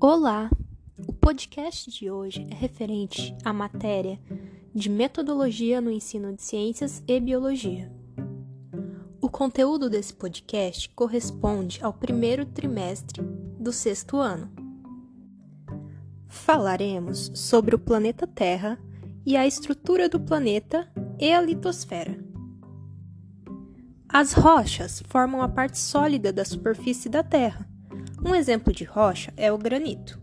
Olá! O podcast de hoje é referente à matéria de metodologia no ensino de ciências e biologia. O conteúdo desse podcast corresponde ao primeiro trimestre do sexto ano. Falaremos sobre o planeta Terra e a estrutura do planeta e a litosfera. As rochas formam a parte sólida da superfície da Terra. Um exemplo de rocha é o granito.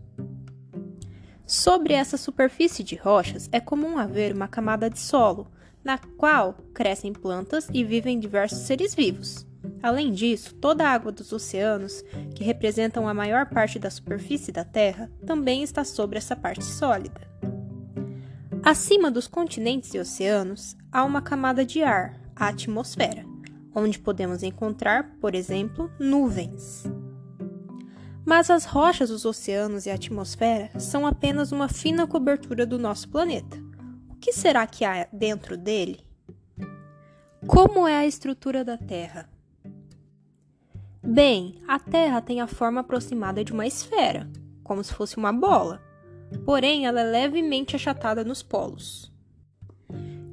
Sobre essa superfície de rochas é comum haver uma camada de solo, na qual crescem plantas e vivem diversos seres vivos. Além disso, toda a água dos oceanos, que representam a maior parte da superfície da Terra, também está sobre essa parte sólida. Acima dos continentes e oceanos, há uma camada de ar, a atmosfera onde podemos encontrar, por exemplo, nuvens. Mas as rochas dos oceanos e a atmosfera são apenas uma fina cobertura do nosso planeta. O que será que há dentro dele? Como é a estrutura da Terra? Bem, a Terra tem a forma aproximada de uma esfera, como se fosse uma bola, porém ela é levemente achatada nos polos.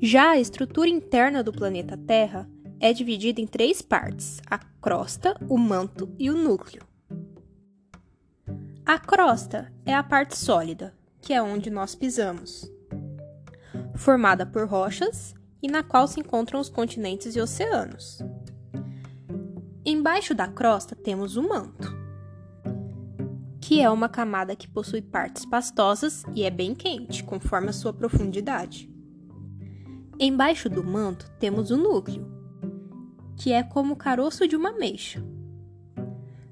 Já a estrutura interna do planeta Terra é dividida em três partes: a crosta, o manto e o núcleo. A crosta é a parte sólida, que é onde nós pisamos, formada por rochas e na qual se encontram os continentes e oceanos. Embaixo da crosta temos o manto, que é uma camada que possui partes pastosas e é bem quente, conforme a sua profundidade. Embaixo do manto temos o núcleo, que é como o caroço de uma ameixa.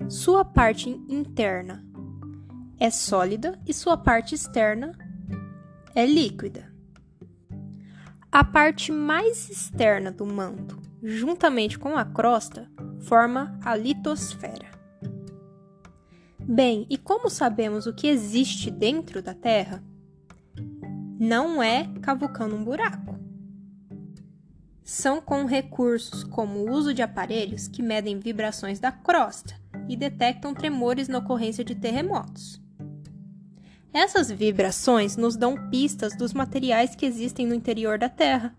Sua parte interna é sólida e sua parte externa é líquida. A parte mais externa do manto, juntamente com a crosta, forma a litosfera. Bem, e como sabemos o que existe dentro da Terra? Não é cavucando um buraco são com recursos como o uso de aparelhos que medem vibrações da crosta e detectam tremores na ocorrência de terremotos. Essas vibrações nos dão pistas dos materiais que existem no interior da Terra.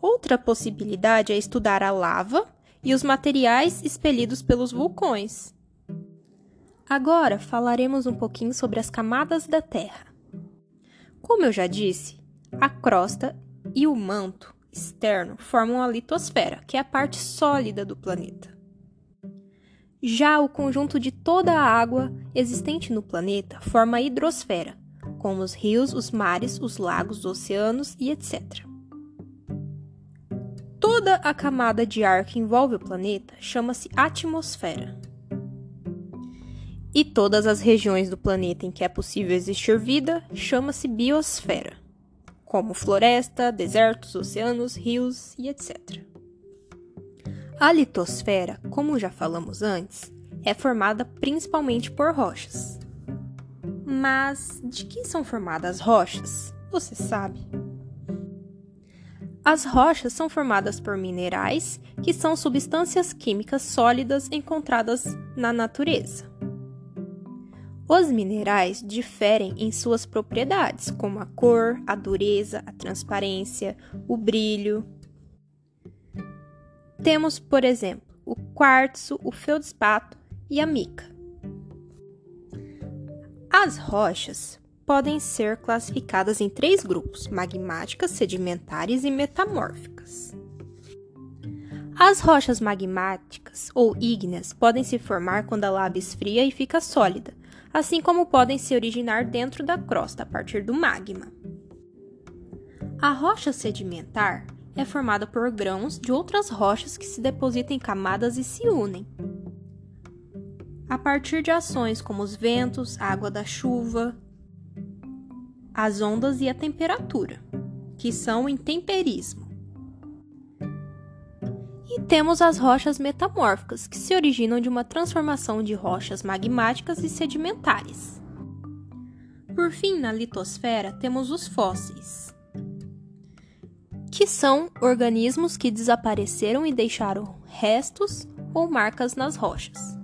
Outra possibilidade é estudar a lava e os materiais expelidos pelos vulcões. Agora falaremos um pouquinho sobre as camadas da Terra. Como eu já disse, a crosta e o manto externo formam a litosfera, que é a parte sólida do planeta. Já o conjunto de toda a água existente no planeta forma a hidrosfera, como os rios, os mares, os lagos, os oceanos e etc. Toda a camada de ar que envolve o planeta chama-se atmosfera. E todas as regiões do planeta em que é possível existir vida chama-se biosfera como floresta, desertos, oceanos, rios e etc. A litosfera, como já falamos antes, é formada principalmente por rochas. Mas de que são formadas rochas? Você sabe? As rochas são formadas por minerais, que são substâncias químicas sólidas encontradas na natureza. Os minerais diferem em suas propriedades, como a cor, a dureza, a transparência, o brilho. Temos, por exemplo, o quartzo, o feldspato e a mica. As rochas podem ser classificadas em três grupos: magmáticas, sedimentares e metamórficas. As rochas magmáticas ou ígneas podem se formar quando a lava esfria e fica sólida, assim como podem se originar dentro da crosta a partir do magma. A rocha sedimentar é formada por grãos de outras rochas que se depositam em camadas e se unem. A partir de ações como os ventos, a água da chuva, as ondas e a temperatura, que são o intemperismo. E temos as rochas metamórficas, que se originam de uma transformação de rochas magmáticas e sedimentares. Por fim, na litosfera, temos os fósseis, que são organismos que desapareceram e deixaram restos ou marcas nas rochas.